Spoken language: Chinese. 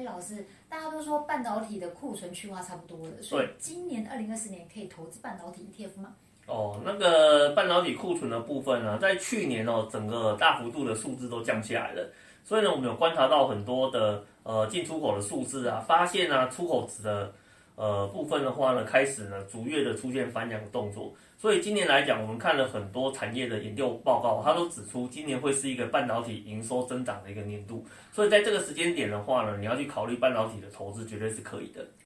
哎，老师，大家都说半导体的库存去化差不多了，所以今年二零二四年可以投资半导体 ETF 吗？哦，那个半导体库存的部分呢，在去年哦，整个大幅度的数字都降下来了，所以呢，我们有观察到很多的呃进出口的数字啊，发现啊出口值的呃部分的话呢，开始呢逐月的出现翻扬的动作。所以今年来讲，我们看了很多产业的研究报告，它都指出今年会是一个半导体营收增长的一个年度。所以在这个时间点的话呢，你要去考虑半导体的投资，绝对是可以的。